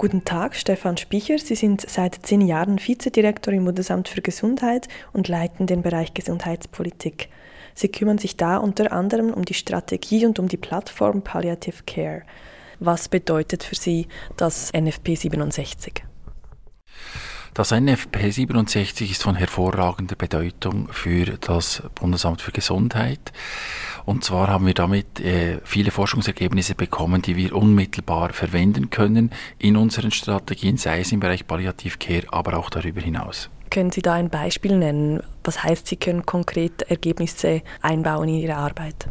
Guten Tag, Stefan Spicher. Sie sind seit zehn Jahren Vizedirektor im Bundesamt für Gesundheit und leiten den Bereich Gesundheitspolitik. Sie kümmern sich da unter anderem um die Strategie und um die Plattform Palliative Care. Was bedeutet für Sie das NFP 67? Das NFP 67 ist von hervorragender Bedeutung für das Bundesamt für Gesundheit. Und zwar haben wir damit äh, viele Forschungsergebnisse bekommen, die wir unmittelbar verwenden können in unseren Strategien, sei es im Bereich Palliativcare, aber auch darüber hinaus. Können Sie da ein Beispiel nennen? Was heißt, Sie können konkret Ergebnisse einbauen in Ihre Arbeit?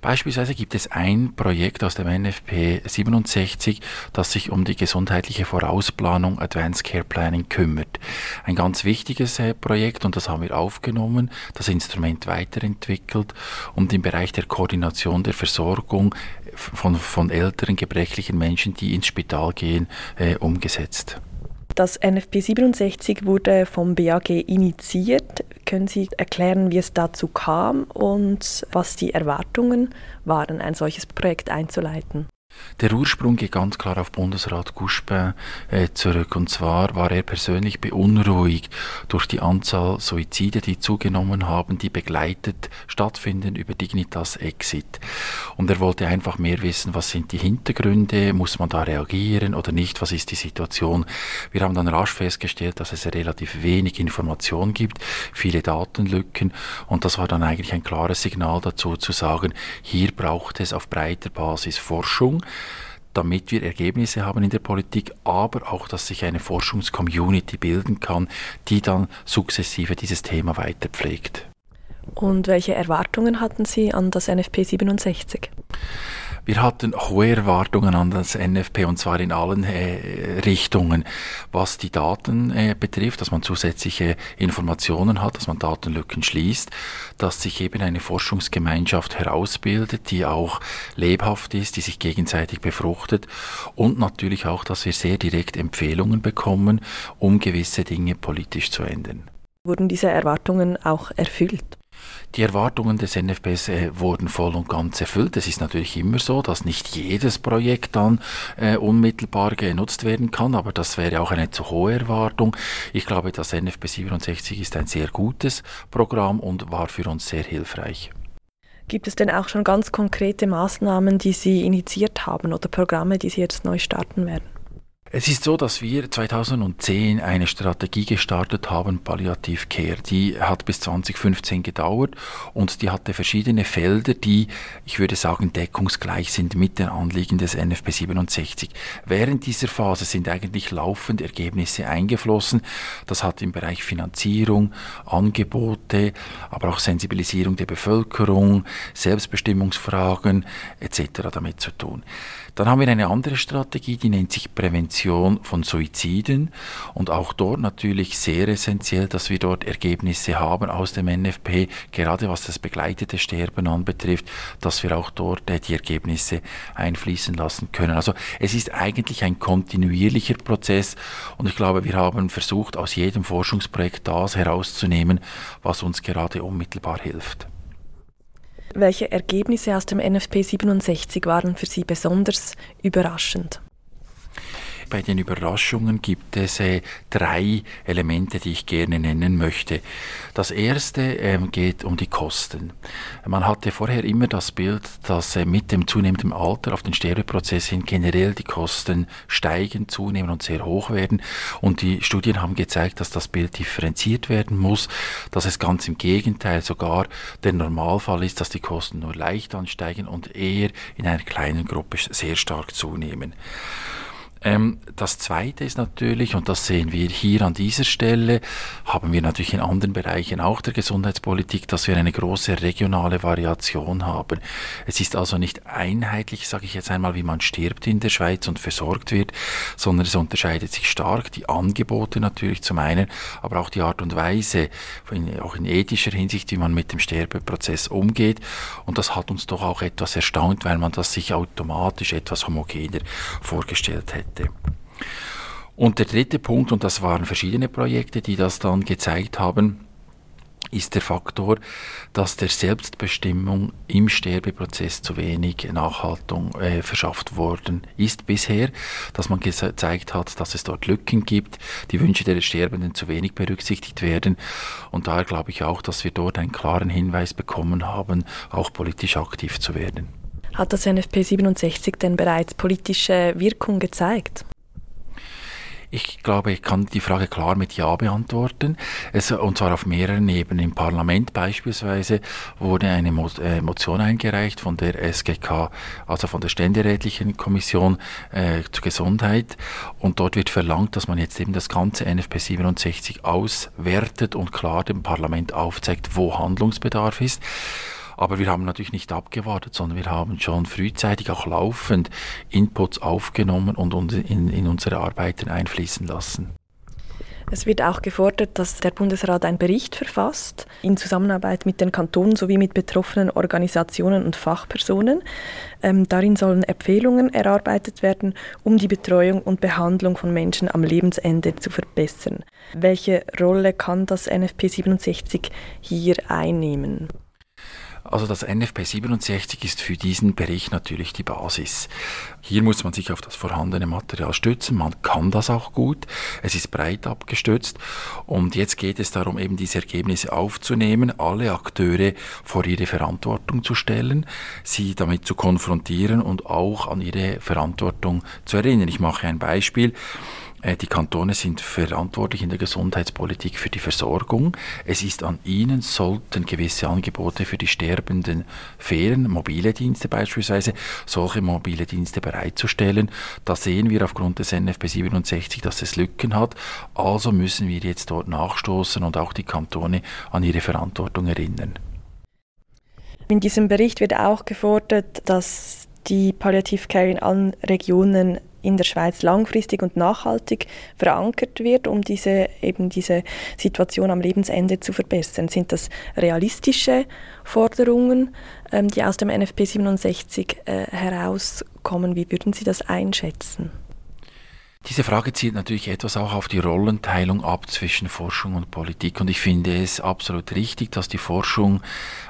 Beispielsweise gibt es ein Projekt aus dem NFP 67, das sich um die gesundheitliche Vorausplanung Advanced Care Planning kümmert. Ein ganz wichtiges äh, Projekt und das haben wir aufgenommen, das Instrument weiterentwickelt und im Bereich der Koordination der Versorgung von, von älteren, gebrechlichen Menschen, die ins Spital gehen, äh, umgesetzt. Das NFP 67 wurde vom BAG initiiert. Können Sie erklären, wie es dazu kam und was die Erwartungen waren, ein solches Projekt einzuleiten? Der Ursprung geht ganz klar auf Bundesrat Guspin äh, zurück. Und zwar war er persönlich beunruhigt durch die Anzahl Suizide, die zugenommen haben, die begleitet stattfinden über Dignitas Exit. Und er wollte einfach mehr wissen, was sind die Hintergründe, muss man da reagieren oder nicht, was ist die Situation. Wir haben dann rasch festgestellt, dass es relativ wenig Information gibt, viele Datenlücken. Und das war dann eigentlich ein klares Signal dazu zu sagen, hier braucht es auf breiter Basis Forschung damit wir Ergebnisse haben in der Politik, aber auch, dass sich eine Forschungscommunity bilden kann, die dann sukzessive dieses Thema weiter pflegt. Und welche Erwartungen hatten Sie an das NFP 67? Wir hatten hohe Erwartungen an das NFP und zwar in allen äh, Richtungen, was die Daten äh, betrifft, dass man zusätzliche Informationen hat, dass man Datenlücken schließt, dass sich eben eine Forschungsgemeinschaft herausbildet, die auch lebhaft ist, die sich gegenseitig befruchtet und natürlich auch, dass wir sehr direkt Empfehlungen bekommen, um gewisse Dinge politisch zu ändern. Wurden diese Erwartungen auch erfüllt? Die Erwartungen des NFBs äh, wurden voll und ganz erfüllt. Es ist natürlich immer so, dass nicht jedes Projekt dann äh, unmittelbar genutzt werden kann, aber das wäre auch eine zu hohe Erwartung. Ich glaube, das NFB 67 ist ein sehr gutes Programm und war für uns sehr hilfreich. Gibt es denn auch schon ganz konkrete Maßnahmen, die Sie initiiert haben oder Programme, die Sie jetzt neu starten werden? Es ist so, dass wir 2010 eine Strategie gestartet haben, Palliativ Care. Die hat bis 2015 gedauert und die hatte verschiedene Felder, die, ich würde sagen, deckungsgleich sind mit den Anliegen des NFP 67. Während dieser Phase sind eigentlich laufend Ergebnisse eingeflossen. Das hat im Bereich Finanzierung, Angebote, aber auch Sensibilisierung der Bevölkerung, Selbstbestimmungsfragen etc. damit zu tun. Dann haben wir eine andere Strategie, die nennt sich Prävention von Suiziden und auch dort natürlich sehr essentiell, dass wir dort Ergebnisse haben aus dem NFP, gerade was das begleitete Sterben anbetrifft, dass wir auch dort äh, die Ergebnisse einfließen lassen können. Also es ist eigentlich ein kontinuierlicher Prozess und ich glaube, wir haben versucht, aus jedem Forschungsprojekt das herauszunehmen, was uns gerade unmittelbar hilft. Welche Ergebnisse aus dem NFP 67 waren für Sie besonders überraschend? Bei den Überraschungen gibt es äh, drei Elemente, die ich gerne nennen möchte. Das erste ähm, geht um die Kosten. Man hatte vorher immer das Bild, dass äh, mit dem zunehmenden Alter auf den Sterbeprozess hin generell die Kosten steigen, zunehmen und sehr hoch werden. Und die Studien haben gezeigt, dass das Bild differenziert werden muss, dass es ganz im Gegenteil sogar der Normalfall ist, dass die Kosten nur leicht ansteigen und eher in einer kleinen Gruppe sehr stark zunehmen. Ähm, das Zweite ist natürlich, und das sehen wir hier an dieser Stelle, haben wir natürlich in anderen Bereichen auch der Gesundheitspolitik, dass wir eine große regionale Variation haben. Es ist also nicht einheitlich, sage ich jetzt einmal, wie man stirbt in der Schweiz und versorgt wird, sondern es unterscheidet sich stark. Die Angebote natürlich zum einen, aber auch die Art und Weise, auch in ethischer Hinsicht, wie man mit dem Sterbeprozess umgeht. Und das hat uns doch auch etwas erstaunt, weil man das sich automatisch etwas homogener vorgestellt hätte hätte. Und der dritte Punkt, und das waren verschiedene Projekte, die das dann gezeigt haben, ist der Faktor, dass der Selbstbestimmung im Sterbeprozess zu wenig Nachhaltung äh, verschafft worden ist bisher, dass man gezeigt hat, dass es dort Lücken gibt, die Wünsche der Sterbenden zu wenig berücksichtigt werden und daher glaube ich auch, dass wir dort einen klaren Hinweis bekommen haben, auch politisch aktiv zu werden. Hat das NFP 67 denn bereits politische Wirkung gezeigt? Ich glaube, ich kann die Frage klar mit Ja beantworten. Es, und zwar auf mehreren Ebenen. Im Parlament beispielsweise wurde eine Mo äh, Motion eingereicht von der SGK, also von der Ständerätlichen Kommission äh, zur Gesundheit. Und dort wird verlangt, dass man jetzt eben das ganze NFP 67 auswertet und klar dem Parlament aufzeigt, wo Handlungsbedarf ist. Aber wir haben natürlich nicht abgewartet, sondern wir haben schon frühzeitig auch laufend Inputs aufgenommen und in, in unsere Arbeiten einfließen lassen. Es wird auch gefordert, dass der Bundesrat einen Bericht verfasst, in Zusammenarbeit mit den Kantonen sowie mit betroffenen Organisationen und Fachpersonen. Ähm, darin sollen Empfehlungen erarbeitet werden, um die Betreuung und Behandlung von Menschen am Lebensende zu verbessern. Welche Rolle kann das NFP 67 hier einnehmen? Also das NFP 67 ist für diesen Bericht natürlich die Basis. Hier muss man sich auf das vorhandene Material stützen. Man kann das auch gut. Es ist breit abgestützt. Und jetzt geht es darum, eben diese Ergebnisse aufzunehmen, alle Akteure vor ihre Verantwortung zu stellen, sie damit zu konfrontieren und auch an ihre Verantwortung zu erinnern. Ich mache ein Beispiel. Äh, die Kantone sind verantwortlich in der Gesundheitspolitik für die Versorgung. Es ist an ihnen, sollten gewisse Angebote für die Sterbenden fehlen, mobile Dienste beispielsweise, solche mobile Dienste bereitzustellen. Da sehen wir aufgrund des NFP 67, dass es Lücken hat. Also müssen wir jetzt dort nachstoßen und auch die Kantone an ihre Verantwortung erinnern. In diesem Bericht wird auch gefordert, dass die Palliativcare in allen Regionen in der Schweiz langfristig und nachhaltig verankert wird, um diese, eben diese Situation am Lebensende zu verbessern? Sind das realistische Forderungen, ähm, die aus dem NFP 67 äh, herauskommen? Wie würden Sie das einschätzen? Diese Frage zielt natürlich etwas auch auf die Rollenteilung ab zwischen Forschung und Politik. Und ich finde es absolut richtig, dass die Forschung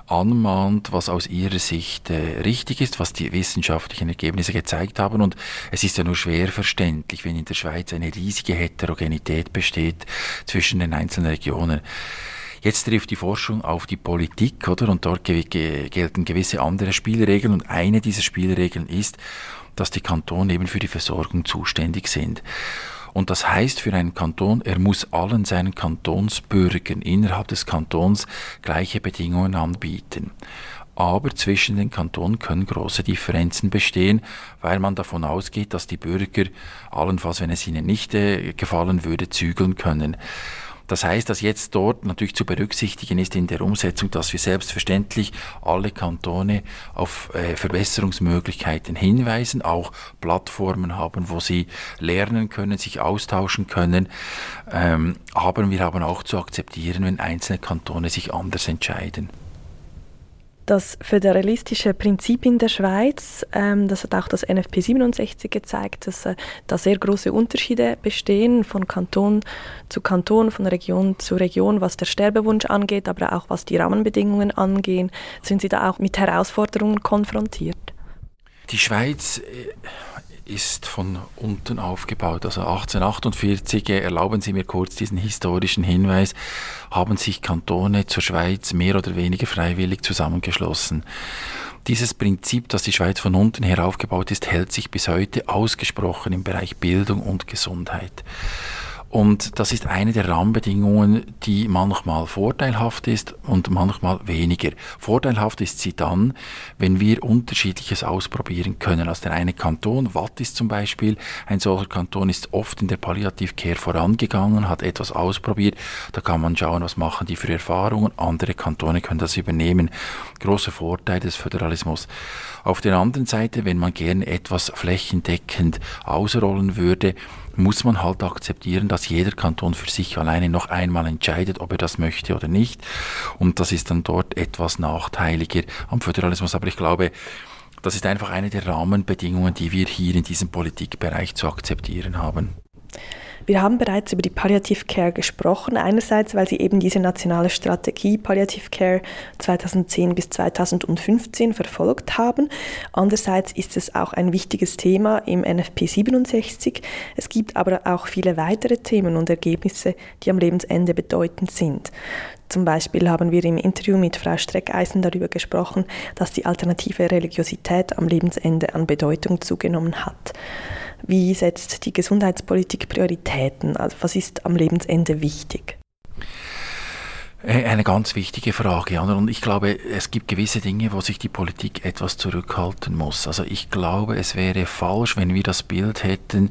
anmahnt, was aus ihrer Sicht äh, richtig ist, was die wissenschaftlichen Ergebnisse gezeigt haben. Und es ist ja nur schwer verständlich, wenn in der Schweiz eine riesige Heterogenität besteht zwischen den einzelnen Regionen. Jetzt trifft die Forschung auf die Politik, oder? Und dort gelten gewisse andere Spielregeln. Und eine dieser Spielregeln ist, dass die Kantone eben für die Versorgung zuständig sind. Und das heißt für einen Kanton, er muss allen seinen Kantonsbürgern innerhalb des Kantons gleiche Bedingungen anbieten. Aber zwischen den Kantonen können große Differenzen bestehen, weil man davon ausgeht, dass die Bürger allenfalls, wenn es ihnen nicht äh, gefallen würde, zügeln können. Das heißt, dass jetzt dort natürlich zu berücksichtigen ist in der Umsetzung, dass wir selbstverständlich alle Kantone auf äh, Verbesserungsmöglichkeiten hinweisen, auch Plattformen haben, wo sie lernen können, sich austauschen können. Ähm, aber wir haben auch zu akzeptieren, wenn einzelne Kantone sich anders entscheiden das föderalistische Prinzip in der Schweiz, ähm, das hat auch das NFP 67 gezeigt, dass äh, da sehr große Unterschiede bestehen von Kanton zu Kanton, von Region zu Region, was der Sterbewunsch angeht, aber auch was die Rahmenbedingungen angehen. Sind Sie da auch mit Herausforderungen konfrontiert? Die Schweiz äh, ist von unten aufgebaut. Also 1848, äh, erlauben Sie mir kurz diesen historischen Hinweis, haben sich Kantone zur Schweiz mehr oder weniger freiwillig zusammengeschlossen. Dieses Prinzip, dass die Schweiz von unten her aufgebaut ist, hält sich bis heute ausgesprochen im Bereich Bildung und Gesundheit. Und das ist eine der Rahmenbedingungen, die manchmal vorteilhaft ist und manchmal weniger. Vorteilhaft ist sie dann, wenn wir unterschiedliches ausprobieren können. Also der eine Kanton, Watt ist zum Beispiel, ein solcher Kanton ist oft in der Palliativcare vorangegangen, hat etwas ausprobiert. Da kann man schauen, was machen die für Erfahrungen. Andere Kantone können das übernehmen. Großer Vorteil des Föderalismus. Auf der anderen Seite, wenn man gerne etwas flächendeckend ausrollen würde, muss man halt akzeptieren, dass jeder Kanton für sich alleine noch einmal entscheidet, ob er das möchte oder nicht. Und das ist dann dort etwas nachteiliger am Föderalismus. Aber ich glaube, das ist einfach eine der Rahmenbedingungen, die wir hier in diesem Politikbereich zu akzeptieren haben. Wir haben bereits über die Palliative Care gesprochen, einerseits, weil Sie eben diese nationale Strategie Palliative Care 2010 bis 2015 verfolgt haben. Andererseits ist es auch ein wichtiges Thema im NFP 67. Es gibt aber auch viele weitere Themen und Ergebnisse, die am Lebensende bedeutend sind. Zum Beispiel haben wir im Interview mit Frau Streckeisen darüber gesprochen, dass die alternative Religiosität am Lebensende an Bedeutung zugenommen hat. Wie setzt die Gesundheitspolitik Prioritäten? Also was ist am Lebensende wichtig? Äh, eine ganz wichtige Frage. Und ich glaube, es gibt gewisse Dinge, wo sich die Politik etwas zurückhalten muss. Also ich glaube, es wäre falsch, wenn wir das Bild hätten,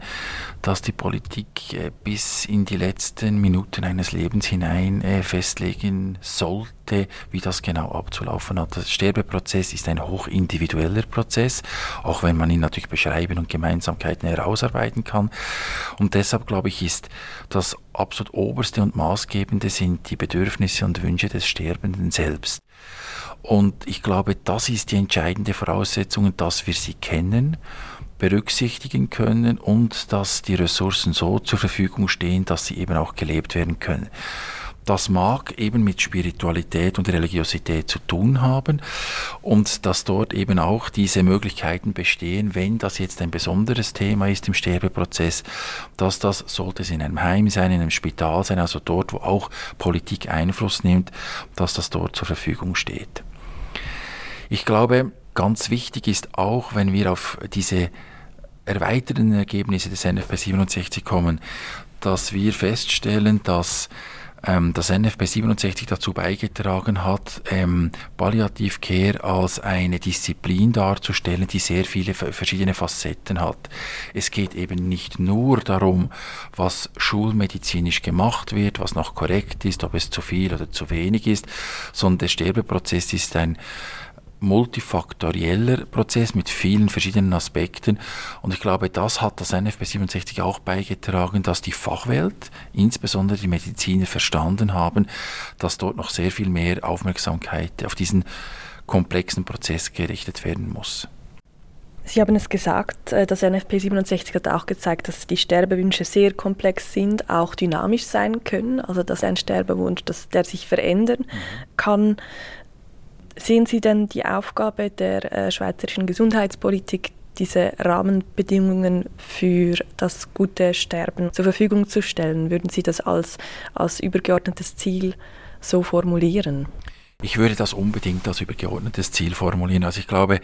dass die Politik äh, bis in die letzten Minuten eines Lebens hinein äh, festlegen sollte, wie das genau abzulaufen hat. Der Sterbeprozess ist ein hochindividueller Prozess, auch wenn man ihn natürlich beschreiben und Gemeinsamkeiten herausarbeiten kann. Und deshalb glaube ich, ist das absolut oberste und maßgebende sind die Bedürfnisse und Wünsche des Sterbenden selbst. Und ich glaube, das ist die entscheidende Voraussetzung, dass wir sie kennen, berücksichtigen können und dass die Ressourcen so zur Verfügung stehen, dass sie eben auch gelebt werden können. Das mag eben mit Spiritualität und Religiosität zu tun haben und dass dort eben auch diese Möglichkeiten bestehen, wenn das jetzt ein besonderes Thema ist im Sterbeprozess, dass das, sollte es in einem Heim sein, in einem Spital sein, also dort, wo auch Politik Einfluss nimmt, dass das dort zur Verfügung steht. Ich glaube, ganz wichtig ist auch, wenn wir auf diese erweiterten Ergebnisse des NFP 67 kommen, dass wir feststellen, dass ähm, das NFP 67 dazu beigetragen hat, ähm, Palliativcare als eine Disziplin darzustellen, die sehr viele verschiedene Facetten hat. Es geht eben nicht nur darum, was schulmedizinisch gemacht wird, was noch korrekt ist, ob es zu viel oder zu wenig ist, sondern der Sterbeprozess ist ein multifaktorieller Prozess mit vielen verschiedenen Aspekten. Und ich glaube, das hat das NFP 67 auch beigetragen, dass die Fachwelt, insbesondere die Mediziner, verstanden haben, dass dort noch sehr viel mehr Aufmerksamkeit auf diesen komplexen Prozess gerichtet werden muss. Sie haben es gesagt, äh, das NFP 67 hat auch gezeigt, dass die Sterbewünsche sehr komplex sind, auch dynamisch sein können, also dass ein Sterbewunsch, dass der sich verändern mhm. kann. Sehen Sie denn die Aufgabe der äh, schweizerischen Gesundheitspolitik, diese Rahmenbedingungen für das gute Sterben zur Verfügung zu stellen? Würden Sie das als, als übergeordnetes Ziel so formulieren? Ich würde das unbedingt als übergeordnetes Ziel formulieren. Also ich glaube,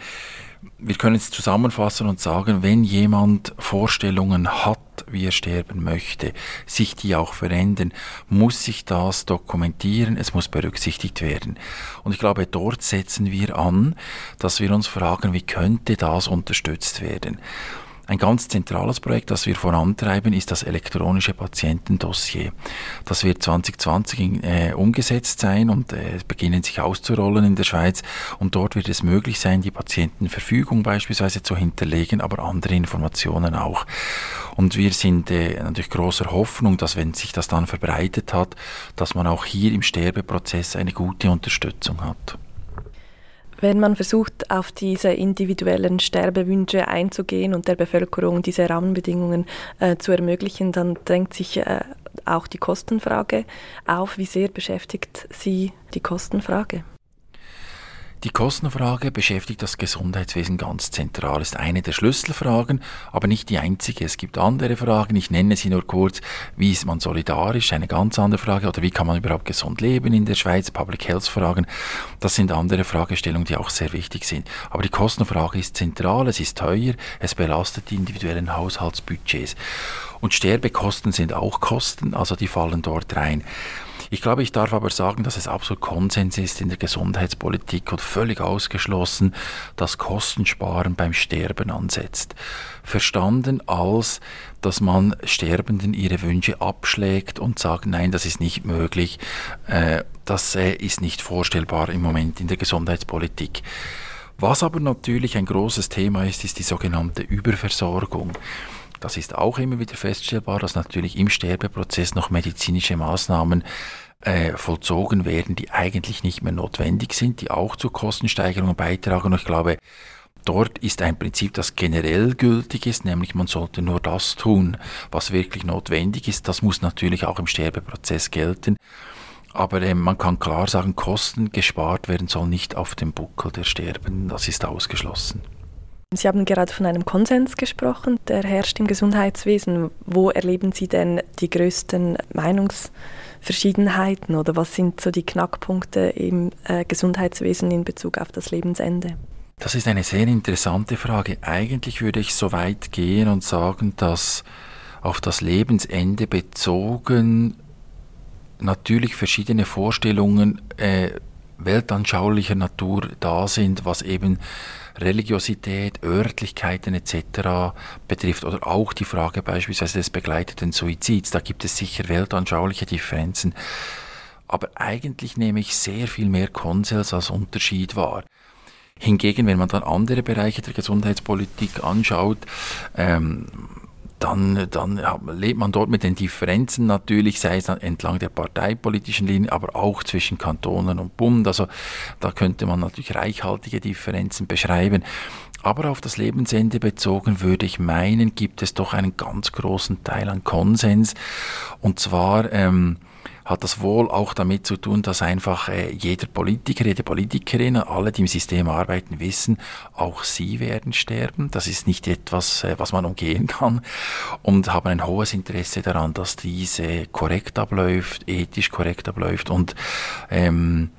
wir können es zusammenfassen und sagen, wenn jemand Vorstellungen hat, wie er sterben möchte, sich die auch verändern, muss sich das dokumentieren, es muss berücksichtigt werden. Und ich glaube, dort setzen wir an, dass wir uns fragen, wie könnte das unterstützt werden. Ein ganz zentrales Projekt, das wir vorantreiben, ist das elektronische Patientendossier. Das wird 2020 äh, umgesetzt sein und äh, beginnen sich auszurollen in der Schweiz. Und dort wird es möglich sein, die Patientenverfügung beispielsweise zu hinterlegen, aber andere Informationen auch. Und wir sind äh, natürlich großer Hoffnung, dass wenn sich das dann verbreitet hat, dass man auch hier im Sterbeprozess eine gute Unterstützung hat. Wenn man versucht, auf diese individuellen Sterbewünsche einzugehen und der Bevölkerung diese Rahmenbedingungen äh, zu ermöglichen, dann drängt sich äh, auch die Kostenfrage auf. Wie sehr beschäftigt Sie die Kostenfrage? Die Kostenfrage beschäftigt das Gesundheitswesen ganz zentral, ist eine der Schlüsselfragen, aber nicht die einzige. Es gibt andere Fragen, ich nenne sie nur kurz. Wie ist man solidarisch? Eine ganz andere Frage. Oder wie kann man überhaupt gesund leben in der Schweiz? Public Health Fragen. Das sind andere Fragestellungen, die auch sehr wichtig sind. Aber die Kostenfrage ist zentral, es ist teuer, es belastet die individuellen Haushaltsbudgets. Und Sterbekosten sind auch Kosten, also die fallen dort rein. Ich glaube, ich darf aber sagen, dass es absolut Konsens ist in der Gesundheitspolitik und völlig ausgeschlossen, dass Kostensparen beim Sterben ansetzt. Verstanden als, dass man Sterbenden ihre Wünsche abschlägt und sagt, nein, das ist nicht möglich, äh, das äh, ist nicht vorstellbar im Moment in der Gesundheitspolitik. Was aber natürlich ein großes Thema ist, ist die sogenannte Überversorgung. Das ist auch immer wieder feststellbar, dass natürlich im Sterbeprozess noch medizinische Maßnahmen äh, vollzogen werden, die eigentlich nicht mehr notwendig sind, die auch zu Kostensteigerungen beitragen. Und ich glaube, dort ist ein Prinzip, das generell gültig ist, nämlich man sollte nur das tun, was wirklich notwendig ist. Das muss natürlich auch im Sterbeprozess gelten. Aber äh, man kann klar sagen, Kosten gespart werden soll nicht auf dem Buckel der Sterbenden. Das ist ausgeschlossen. Sie haben gerade von einem Konsens gesprochen, der herrscht im Gesundheitswesen. Wo erleben Sie denn die größten Meinungsverschiedenheiten oder was sind so die Knackpunkte im äh, Gesundheitswesen in Bezug auf das Lebensende? Das ist eine sehr interessante Frage. Eigentlich würde ich so weit gehen und sagen, dass auf das Lebensende bezogen natürlich verschiedene Vorstellungen äh, weltanschaulicher Natur da sind, was eben Religiosität, Örtlichkeiten etc. betrifft oder auch die Frage beispielsweise des begleiteten Suizids. Da gibt es sicher weltanschauliche Differenzen. Aber eigentlich nehme ich sehr viel mehr Konsens als Unterschied wahr. Hingegen, wenn man dann andere Bereiche der Gesundheitspolitik anschaut, ähm, dann, dann lebt man dort mit den Differenzen natürlich, sei es entlang der parteipolitischen Linie, aber auch zwischen Kantonen und Bund. Also da könnte man natürlich reichhaltige Differenzen beschreiben. Aber auf das Lebensende bezogen würde ich meinen, gibt es doch einen ganz großen Teil an Konsens. Und zwar ähm, hat das wohl auch damit zu tun, dass einfach äh, jeder Politiker, jede Politikerin, alle, die im System arbeiten, wissen, auch sie werden sterben. Das ist nicht etwas, äh, was man umgehen kann und haben ein hohes Interesse daran, dass diese korrekt abläuft, ethisch korrekt abläuft und ähm,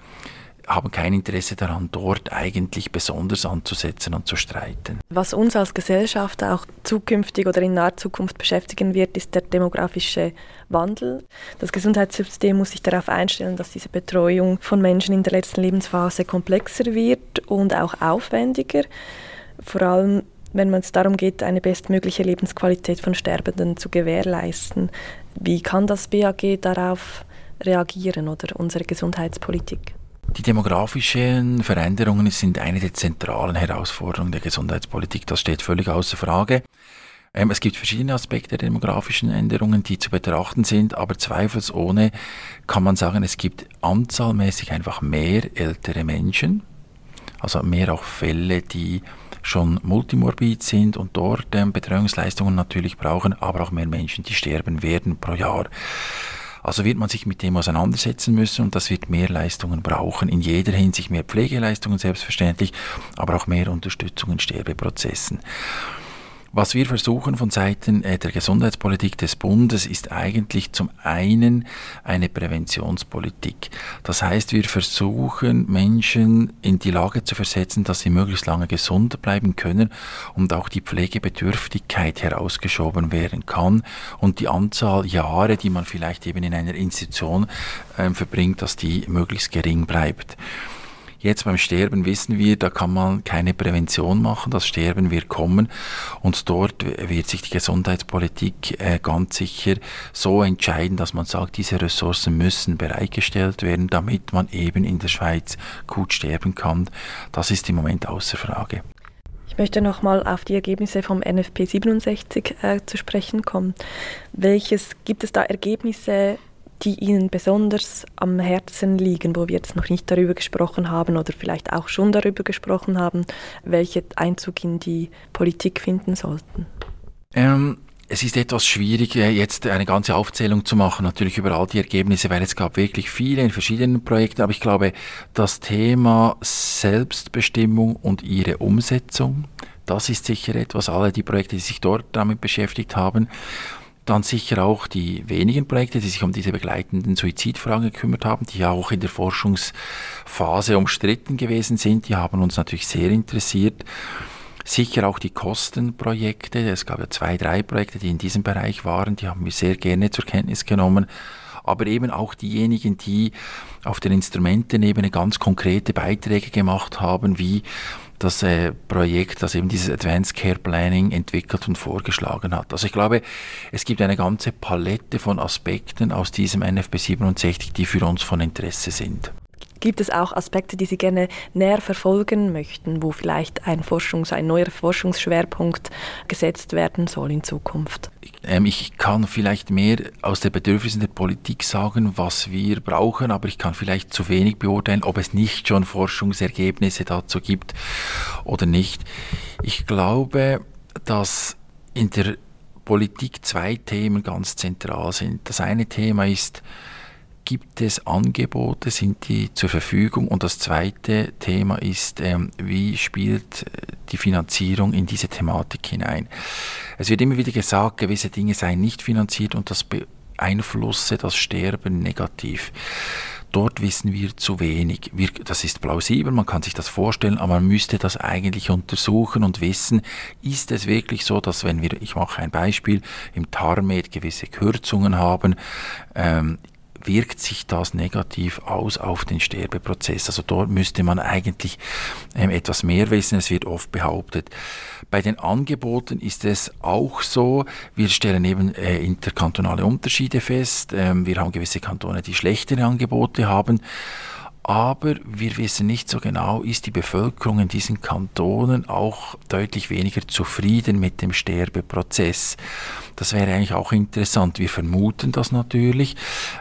haben kein Interesse daran, dort eigentlich besonders anzusetzen und zu streiten. Was uns als Gesellschaft auch zukünftig oder in naher Zukunft beschäftigen wird, ist der demografische Wandel. Das Gesundheitssystem muss sich darauf einstellen, dass diese Betreuung von Menschen in der letzten Lebensphase komplexer wird und auch aufwendiger. Vor allem wenn es darum geht, eine bestmögliche Lebensqualität von Sterbenden zu gewährleisten. Wie kann das BAG darauf reagieren oder unsere Gesundheitspolitik? Die demografischen Veränderungen sind eine der zentralen Herausforderungen der Gesundheitspolitik. Das steht völlig außer Frage. Ähm, es gibt verschiedene Aspekte der demografischen Änderungen, die zu betrachten sind, aber zweifelsohne kann man sagen, es gibt anzahlmäßig einfach mehr ältere Menschen, also mehr auch Fälle, die schon multimorbid sind und dort ähm, Betreuungsleistungen natürlich brauchen, aber auch mehr Menschen, die sterben werden pro Jahr. Also wird man sich mit dem auseinandersetzen müssen und das wird mehr Leistungen brauchen, in jeder Hinsicht mehr Pflegeleistungen selbstverständlich, aber auch mehr Unterstützung in Sterbeprozessen. Was wir versuchen von Seiten äh, der Gesundheitspolitik des Bundes ist eigentlich zum einen eine Präventionspolitik. Das heißt, wir versuchen Menschen in die Lage zu versetzen, dass sie möglichst lange gesund bleiben können und auch die Pflegebedürftigkeit herausgeschoben werden kann und die Anzahl Jahre, die man vielleicht eben in einer Institution äh, verbringt, dass die möglichst gering bleibt. Jetzt beim Sterben wissen wir, da kann man keine Prävention machen, das Sterben wird kommen und dort wird sich die Gesundheitspolitik äh, ganz sicher so entscheiden, dass man sagt, diese Ressourcen müssen bereitgestellt werden, damit man eben in der Schweiz gut sterben kann. Das ist im Moment außer Frage. Ich möchte nochmal auf die Ergebnisse vom NFP 67 äh, zu sprechen kommen. Welches gibt es da Ergebnisse, die Ihnen besonders am Herzen liegen, wo wir jetzt noch nicht darüber gesprochen haben oder vielleicht auch schon darüber gesprochen haben, welche Einzug in die Politik finden sollten? Ähm, es ist etwas schwierig, äh, jetzt eine ganze Aufzählung zu machen, natürlich über all die Ergebnisse, weil es gab wirklich viele in verschiedenen Projekten, aber ich glaube, das Thema Selbstbestimmung und ihre Umsetzung, das ist sicher etwas, alle die Projekte, die sich dort damit beschäftigt haben. Dann sicher auch die wenigen Projekte, die sich um diese begleitenden Suizidfragen gekümmert haben, die ja auch in der Forschungsphase umstritten gewesen sind. Die haben uns natürlich sehr interessiert. Sicher auch die Kostenprojekte. Es gab ja zwei, drei Projekte, die in diesem Bereich waren. Die haben wir sehr gerne zur Kenntnis genommen aber eben auch diejenigen, die auf der Instrumentenebene ganz konkrete Beiträge gemacht haben, wie das äh, Projekt, das eben dieses Advanced Care Planning entwickelt und vorgeschlagen hat. Also ich glaube, es gibt eine ganze Palette von Aspekten aus diesem NFP 67, die für uns von Interesse sind. Gibt es auch Aspekte, die Sie gerne näher verfolgen möchten, wo vielleicht ein, Forschungs-, ein neuer Forschungsschwerpunkt gesetzt werden soll in Zukunft? Ähm, ich kann vielleicht mehr aus den Bedürfnissen der Politik sagen, was wir brauchen, aber ich kann vielleicht zu wenig beurteilen, ob es nicht schon Forschungsergebnisse dazu gibt oder nicht. Ich glaube, dass in der Politik zwei Themen ganz zentral sind. Das eine Thema ist, gibt es Angebote, sind die zur Verfügung? Und das zweite Thema ist, ähm, wie spielt äh, die Finanzierung in diese Thematik hinein? Es wird immer wieder gesagt, gewisse Dinge seien nicht finanziert und das beeinflusse das Sterben negativ. Dort wissen wir zu wenig. Wir, das ist plausibel, man kann sich das vorstellen, aber man müsste das eigentlich untersuchen und wissen, ist es wirklich so, dass wenn wir, ich mache ein Beispiel, im TARMED gewisse Kürzungen haben, ähm, wirkt sich das negativ aus auf den Sterbeprozess. Also dort müsste man eigentlich ähm, etwas mehr wissen. Es wird oft behauptet. Bei den Angeboten ist es auch so, wir stellen eben äh, interkantonale Unterschiede fest. Ähm, wir haben gewisse Kantone, die schlechtere Angebote haben aber wir wissen nicht so genau, ist die Bevölkerung in diesen Kantonen auch deutlich weniger zufrieden mit dem Sterbeprozess. Das wäre eigentlich auch interessant. Wir vermuten das natürlich,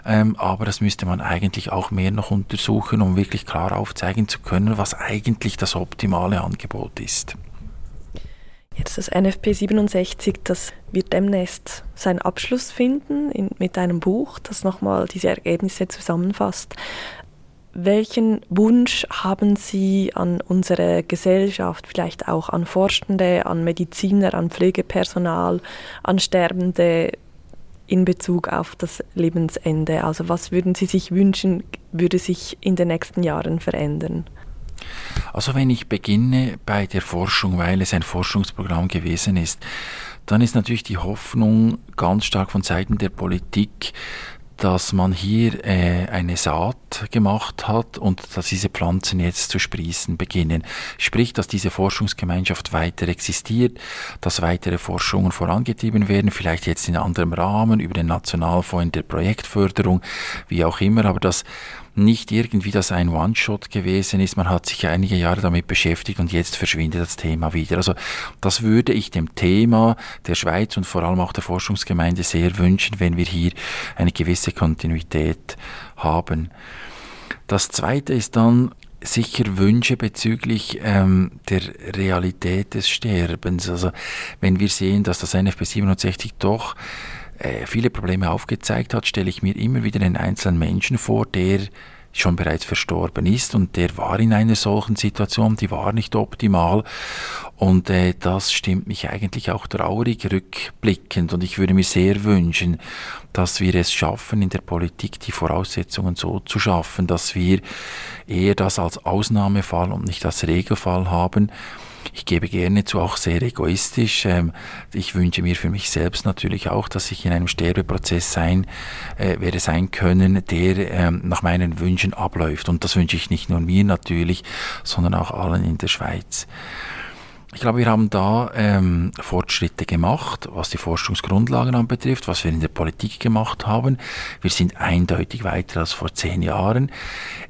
ähm, aber das müsste man eigentlich auch mehr noch untersuchen, um wirklich klar aufzeigen zu können, was eigentlich das optimale Angebot ist. Jetzt das NFP 67, das wird demnächst seinen Abschluss finden in, mit einem Buch, das nochmal diese Ergebnisse zusammenfasst. Welchen Wunsch haben Sie an unsere Gesellschaft, vielleicht auch an Forschende, an Mediziner, an Pflegepersonal, an Sterbende in Bezug auf das Lebensende? Also was würden Sie sich wünschen, würde sich in den nächsten Jahren verändern? Also wenn ich beginne bei der Forschung, weil es ein Forschungsprogramm gewesen ist, dann ist natürlich die Hoffnung ganz stark von Seiten der Politik, dass man hier äh, eine Saat gemacht hat und dass diese Pflanzen jetzt zu sprießen beginnen. Sprich, dass diese Forschungsgemeinschaft weiter existiert, dass weitere Forschungen vorangetrieben werden, vielleicht jetzt in anderem Rahmen über den Nationalfonds der Projektförderung, wie auch immer, aber dass nicht irgendwie das ein One-Shot gewesen ist. Man hat sich einige Jahre damit beschäftigt und jetzt verschwindet das Thema wieder. Also das würde ich dem Thema der Schweiz und vor allem auch der Forschungsgemeinde sehr wünschen, wenn wir hier eine gewisse Kontinuität haben. Das Zweite ist dann sicher Wünsche bezüglich ähm, der Realität des Sterbens. Also wenn wir sehen, dass das NFP 67 doch äh, viele Probleme aufgezeigt hat, stelle ich mir immer wieder einen einzelnen Menschen vor, der schon bereits verstorben ist und der war in einer solchen Situation, die war nicht optimal. Und äh, das stimmt mich eigentlich auch traurig rückblickend. Und ich würde mir sehr wünschen, dass wir es schaffen, in der Politik die Voraussetzungen so zu schaffen, dass wir eher das als Ausnahmefall und nicht als Regelfall haben ich gebe gerne zu, auch sehr egoistisch. Ähm, ich wünsche mir für mich selbst natürlich auch, dass ich in einem Sterbeprozess sein äh, werde sein können, der ähm, nach meinen Wünschen abläuft. Und das wünsche ich nicht nur mir natürlich, sondern auch allen in der Schweiz. Ich glaube, wir haben da ähm, Fortschritte gemacht, was die Forschungsgrundlagen anbetrifft, was wir in der Politik gemacht haben. Wir sind eindeutig weiter als vor zehn Jahren.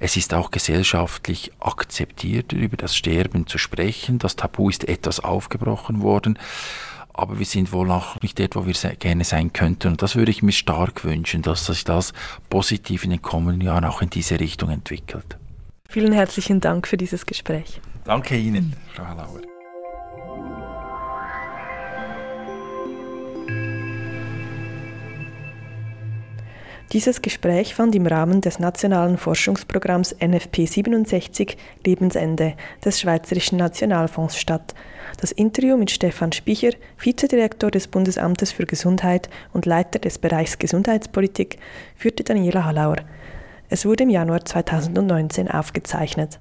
Es ist auch gesellschaftlich akzeptiert, über das Sterben zu sprechen. Das Tabu ist etwas aufgebrochen worden. Aber wir sind wohl auch nicht dort, wo wir gerne sein könnten. Und das würde ich mir stark wünschen, dass sich das positiv in den kommenden Jahren auch in diese Richtung entwickelt. Vielen herzlichen Dank für dieses Gespräch. Danke Ihnen, Frau Lauer. Dieses Gespräch fand im Rahmen des nationalen Forschungsprogramms NFP 67 Lebensende des Schweizerischen Nationalfonds statt. Das Interview mit Stefan Spicher, Vizedirektor des Bundesamtes für Gesundheit und Leiter des Bereichs Gesundheitspolitik, führte Daniela Hallauer. Es wurde im Januar 2019 aufgezeichnet.